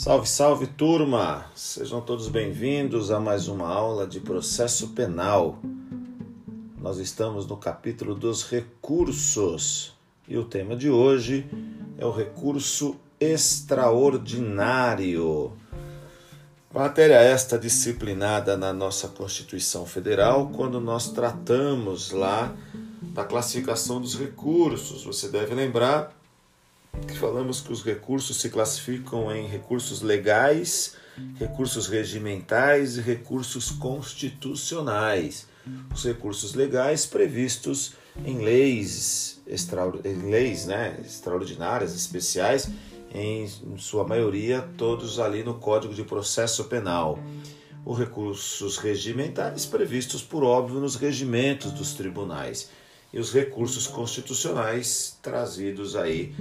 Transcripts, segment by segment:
Salve, salve turma! Sejam todos bem-vindos a mais uma aula de processo penal. Nós estamos no capítulo dos recursos e o tema de hoje é o recurso extraordinário. Matéria esta disciplinada na nossa Constituição Federal quando nós tratamos lá da classificação dos recursos. Você deve lembrar que falamos que os recursos se classificam em recursos legais, recursos regimentais e recursos constitucionais. Os recursos legais previstos em leis, extra, em leis né, extraordinárias, especiais, em sua maioria todos ali no Código de Processo Penal. Os recursos regimentais previstos, por óbvio, nos regimentos dos tribunais e os recursos constitucionais trazidos aí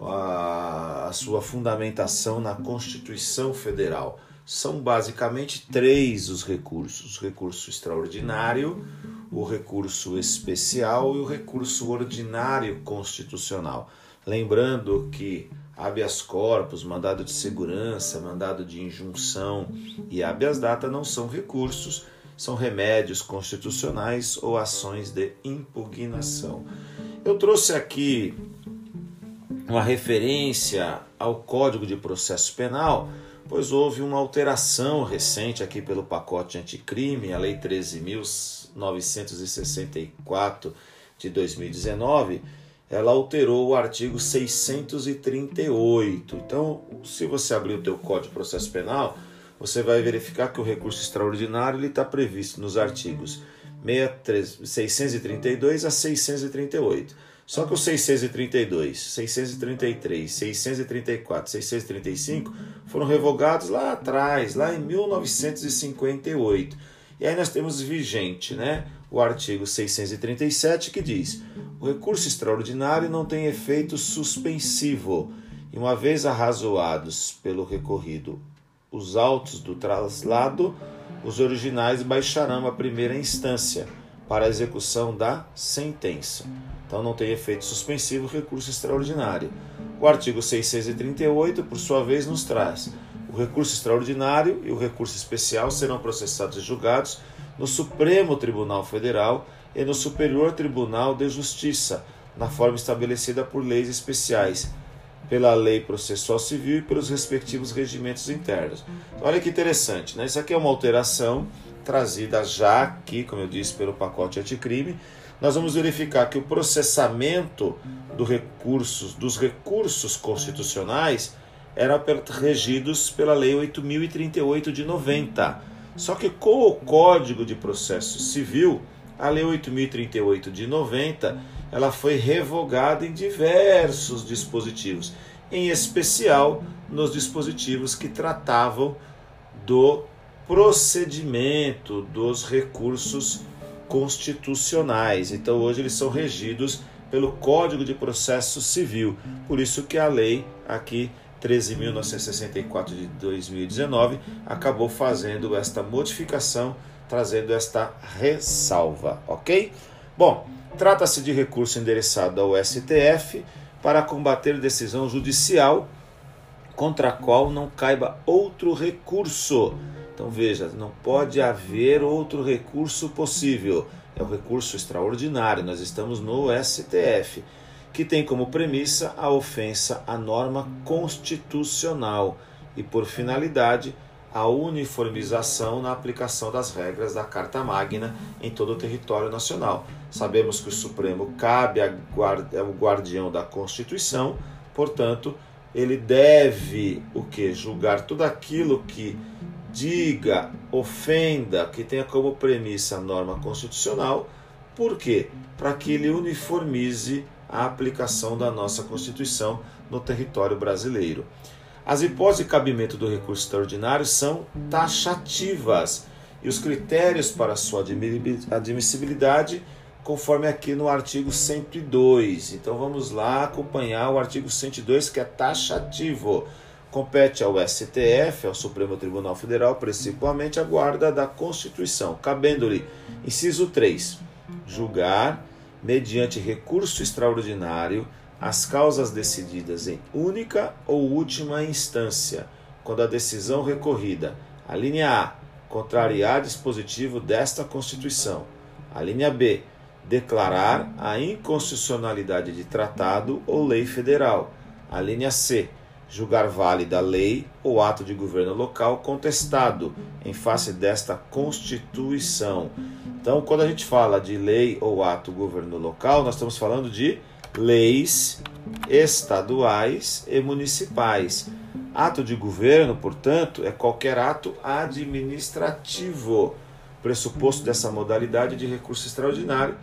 a, a sua fundamentação na Constituição Federal. São basicamente três os recursos: o recurso extraordinário, o recurso especial e o recurso ordinário constitucional. Lembrando que habeas corpus, mandado de segurança, mandado de injunção e habeas data não são recursos, são remédios constitucionais ou ações de impugnação. Eu trouxe aqui uma referência ao Código de Processo Penal, pois houve uma alteração recente aqui pelo pacote anticrime, a Lei 13.964 de 2019. Ela alterou o artigo 638. Então, se você abrir o teu Código de Processo Penal, você vai verificar que o recurso extraordinário está previsto nos artigos 632 a 638. Só que os 632, 633, 634, 635 foram revogados lá atrás, lá em 1958. E aí nós temos vigente, né, o artigo 637 que diz: "O recurso extraordinário não tem efeito suspensivo, e uma vez arrazoados pelo recorrido os autos do traslado, os originais baixarão a primeira instância para a execução da sentença. Então não tem efeito suspensivo recurso extraordinário. O artigo 638, por sua vez, nos traz o recurso extraordinário e o recurso especial serão processados e julgados no Supremo Tribunal Federal e no Superior Tribunal de Justiça, na forma estabelecida por leis especiais, pela lei processual civil e pelos respectivos regimentos internos. Então, olha que interessante, né? Isso aqui é uma alteração trazida já aqui, como eu disse, pelo pacote anticrime. Nós vamos verificar que o processamento do dos recursos constitucionais eram regidos pela Lei 8038 de 90. Só que com o Código de Processo Civil, a Lei 8038 de 90 ela foi revogada em diversos dispositivos, em especial nos dispositivos que tratavam do procedimento dos recursos constitucionais. Então hoje eles são regidos pelo Código de Processo Civil. Por isso que a lei aqui 13.964 de 2019 acabou fazendo esta modificação, trazendo esta ressalva, ok? Bom, Trata-se de recurso endereçado ao STF para combater decisão judicial contra a qual não caiba outro recurso. Então veja, não pode haver outro recurso possível. É o recurso extraordinário. Nós estamos no STF, que tem como premissa a ofensa à norma constitucional e por finalidade a uniformização na aplicação das regras da Carta Magna em todo o território nacional. Sabemos que o Supremo cabe ao é guardião da Constituição, portanto, ele deve o que julgar tudo aquilo que diga, ofenda, que tenha como premissa a norma constitucional. Por quê? Para que ele uniformize a aplicação da nossa Constituição no território brasileiro. As hipóteses de cabimento do recurso extraordinário são taxativas e os critérios para sua admissibilidade conforme aqui no artigo 102. Então vamos lá acompanhar o artigo 102 que é taxativo. Compete ao STF, ao Supremo Tribunal Federal, principalmente a guarda da Constituição, cabendo-lhe, inciso 3, julgar mediante recurso extraordinário as causas decididas em única ou última instância, quando a decisão recorrida, a linha A, contrariar dispositivo desta Constituição, a linha B, declarar a inconstitucionalidade de tratado ou lei federal, a linha C, julgar válida lei ou ato de governo local contestado em face desta Constituição. Então, quando a gente fala de lei ou ato governo local, nós estamos falando de leis estaduais e municipais. Ato de governo, portanto, é qualquer ato administrativo, pressuposto dessa modalidade de recurso extraordinário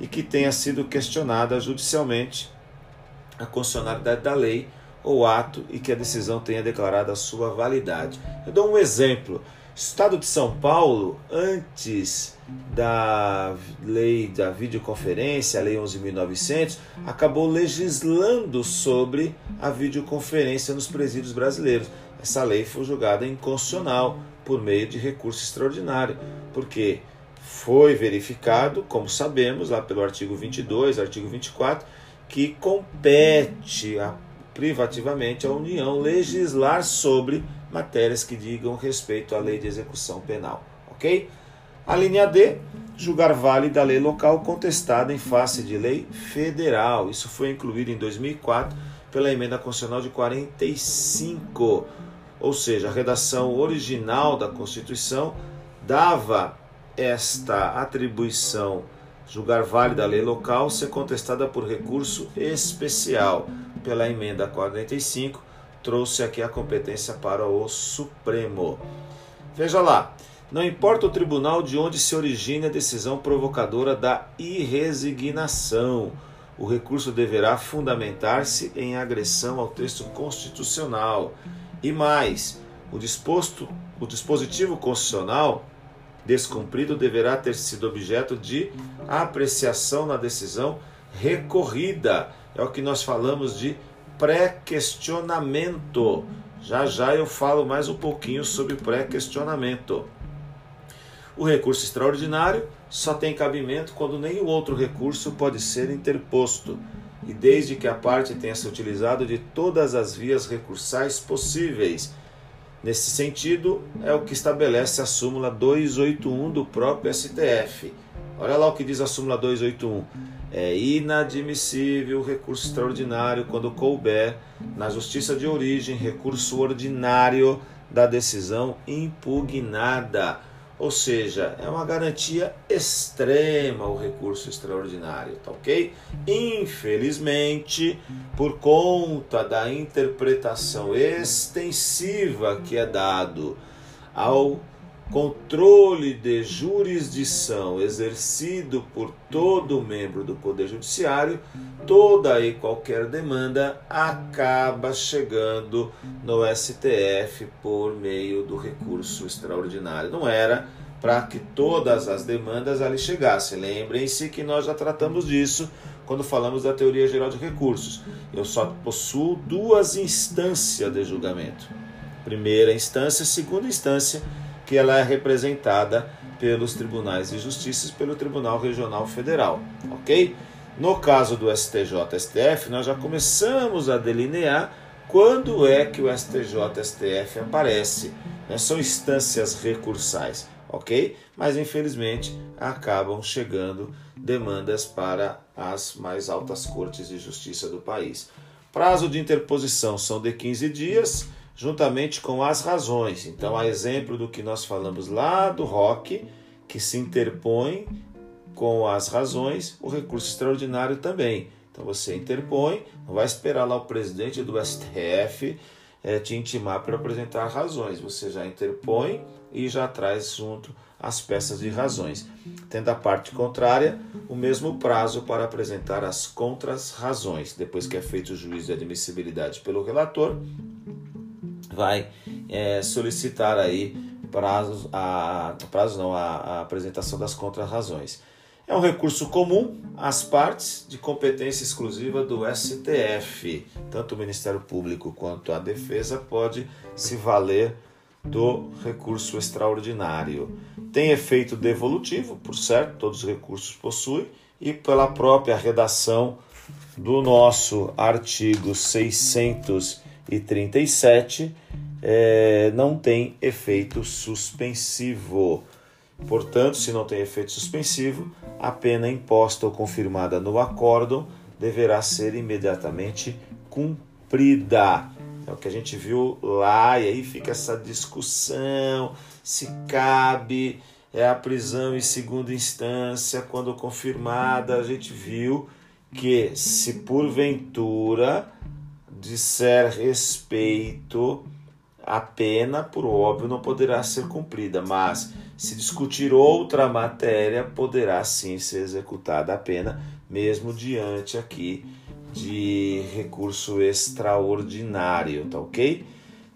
e que tenha sido questionada judicialmente a constitucionalidade da lei ou ato e que a decisão tenha declarado a sua validade. Eu dou um exemplo. Estado de São Paulo, antes da lei da videoconferência, a lei 11.900, acabou legislando sobre a videoconferência nos presídios brasileiros. Essa lei foi julgada inconstitucional por meio de recurso extraordinário, porque foi verificado, como sabemos, lá pelo artigo 22, artigo 24, que compete a privativamente a União legislar sobre matérias que digam respeito à lei de execução penal, ok? A linha D, julgar válida a lei local contestada em face de lei federal. Isso foi incluído em 2004 pela emenda constitucional de 45, ou seja, a redação original da Constituição dava esta atribuição julgar válida a lei local ser contestada por recurso especial pela emenda 45, trouxe aqui a competência para o Supremo. Veja lá, não importa o tribunal de onde se origine a decisão provocadora da irresignação, o recurso deverá fundamentar-se em agressão ao texto constitucional. E mais, o disposto, o dispositivo constitucional descumprido deverá ter sido objeto de apreciação na decisão recorrida é o que nós falamos de pré-questionamento. Já já eu falo mais um pouquinho sobre pré-questionamento. O recurso extraordinário só tem cabimento quando nenhum outro recurso pode ser interposto, e desde que a parte tenha se utilizado de todas as vias recursais possíveis. Nesse sentido, é o que estabelece a súmula 281 do próprio STF. Olha lá o que diz a súmula 281 é inadmissível recurso extraordinário quando couber na justiça de origem recurso ordinário da decisão impugnada. Ou seja, é uma garantia extrema o recurso extraordinário, tá ok? Infelizmente, por conta da interpretação extensiva que é dado ao controle de jurisdição exercido por todo membro do Poder Judiciário, toda e qualquer demanda acaba chegando no STF por meio do recurso extraordinário. Não era para que todas as demandas ali chegassem. Lembrem-se que nós já tratamos disso quando falamos da teoria geral de recursos. Eu só possuo duas instâncias de julgamento. Primeira instância, segunda instância que ela é representada pelos tribunais de justiça e pelo Tribunal Regional Federal, ok? No caso do STJ-STF, nós já começamos a delinear quando é que o STJ-STF aparece. Né? São instâncias recursais, ok? Mas infelizmente acabam chegando demandas para as mais altas cortes de justiça do país. Prazo de interposição são de 15 dias juntamente com as razões. Então, a exemplo do que nós falamos lá do rock, que se interpõe com as razões, o recurso extraordinário também. Então, você interpõe, não vai esperar lá o presidente do STF é, te intimar para apresentar razões. Você já interpõe e já traz junto as peças de razões. Tendo a parte contrária, o mesmo prazo para apresentar as contras-razões. Depois que é feito o juízo de admissibilidade pelo relator, vai é, solicitar aí prazos, a, prazos não, a, a apresentação das contrarrazões. É um recurso comum às partes de competência exclusiva do STF. Tanto o Ministério Público quanto a Defesa pode se valer do recurso extraordinário. Tem efeito devolutivo, por certo, todos os recursos possuem, e pela própria redação do nosso artigo 637, é, não tem efeito suspensivo. Portanto, se não tem efeito suspensivo, a pena imposta ou confirmada no acórdão deverá ser imediatamente cumprida. É o que a gente viu lá, e aí fica essa discussão se cabe é a prisão em segunda instância, quando confirmada, a gente viu que se porventura disser respeito a pena, por óbvio, não poderá ser cumprida, mas se discutir outra matéria, poderá sim ser executada a pena, mesmo diante aqui de recurso extraordinário, tá ok?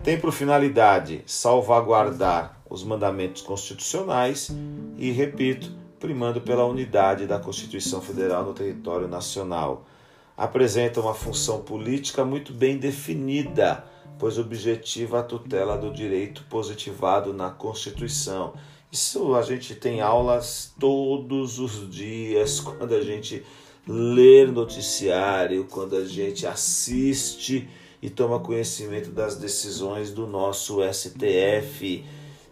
Tem por finalidade salvaguardar os mandamentos constitucionais e, repito, primando pela unidade da Constituição Federal no território nacional. Apresenta uma função política muito bem definida, pois objetiva a tutela do direito positivado na Constituição. Isso a gente tem aulas todos os dias, quando a gente lê noticiário, quando a gente assiste e toma conhecimento das decisões do nosso STF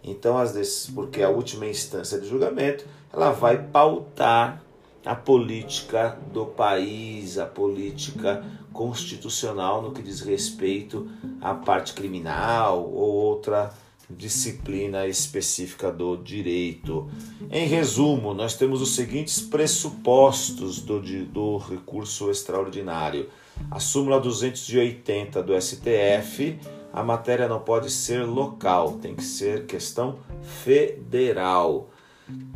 então, vezes, porque a última instância de julgamento, ela vai pautar a política do país, a política constitucional no que diz respeito à parte criminal ou outra disciplina específica do direito. Em resumo, nós temos os seguintes pressupostos do, do recurso extraordinário. A súmula 280 do STF a matéria não pode ser local, tem que ser questão federal.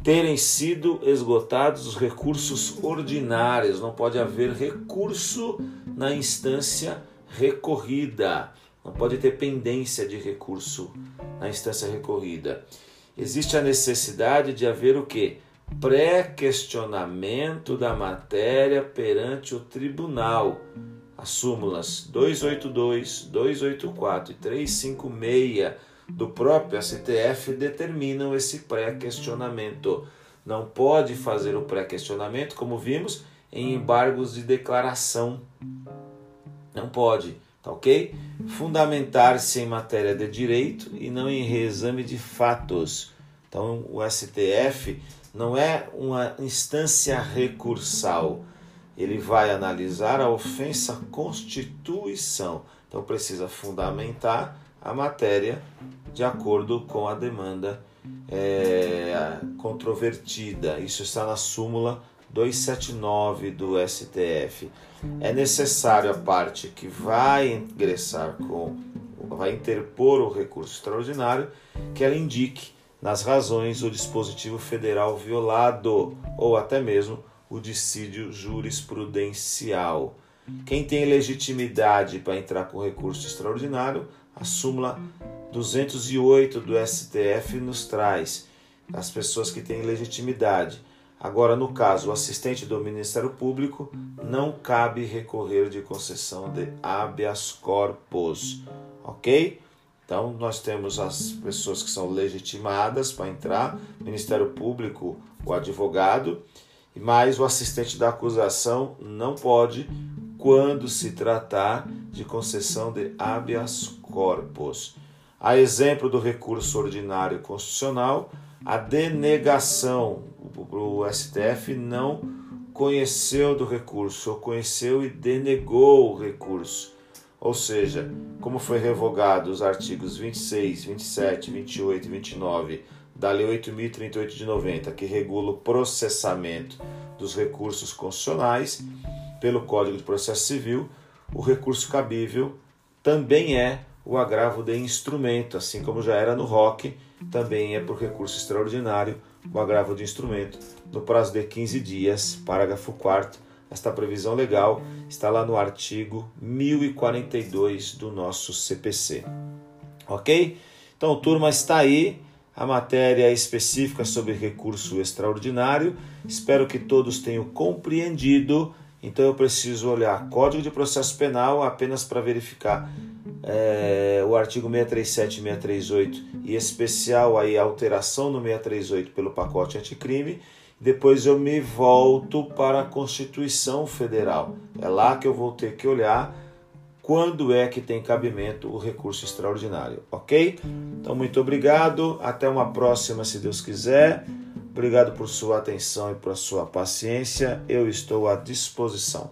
Terem sido esgotados os recursos ordinários, não pode haver recurso na instância recorrida, não pode ter pendência de recurso na instância recorrida. Existe a necessidade de haver o que? Pré-questionamento da matéria perante o tribunal as súmulas 282, 284 e 356 do próprio STF determinam esse pré-questionamento. Não pode fazer o pré-questionamento, como vimos, em embargos de declaração. Não pode, tá ok? Fundamentar-se em matéria de direito e não em reexame de fatos. Então, o STF não é uma instância recursal ele vai analisar a ofensa à Constituição. Então precisa fundamentar a matéria de acordo com a demanda é, controvertida. Isso está na súmula 279 do STF. É necessário a parte que vai ingressar com, vai interpor o recurso extraordinário, que ela indique nas razões o dispositivo federal violado ou até mesmo o dissídio jurisprudencial. Quem tem legitimidade para entrar com recurso extraordinário, a súmula 208 do STF nos traz as pessoas que têm legitimidade. Agora, no caso, o assistente do Ministério Público não cabe recorrer de concessão de habeas corpus, ok? Então, nós temos as pessoas que são legitimadas para entrar, Ministério Público, o advogado, mas o assistente da acusação não pode quando se tratar de concessão de habeas corpus. A exemplo do recurso ordinário constitucional, a denegação, o STF não conheceu do recurso, ou conheceu e denegou o recurso. Ou seja, como foi revogado os artigos 26, 27, 28 e 29 da Lei 8.038 de 90, que regula o processamento dos recursos constitucionais pelo Código de Processo Civil, o recurso cabível também é o agravo de instrumento, assim como já era no ROC, também é por recurso extraordinário o agravo de instrumento no prazo de 15 dias, parágrafo 4 esta previsão legal está lá no artigo 1042 do nosso CPC. Ok? Então, turma, está aí a matéria específica sobre recurso extraordinário. Espero que todos tenham compreendido. Então eu preciso olhar Código de Processo Penal apenas para verificar é, o artigo 637 e 638 e especial aí a alteração no 638 pelo pacote anticrime. Depois eu me volto para a Constituição Federal. É lá que eu vou ter que olhar quando é que tem cabimento o recurso extraordinário, ok? Então, muito obrigado. Até uma próxima, se Deus quiser. Obrigado por sua atenção e por sua paciência. Eu estou à disposição.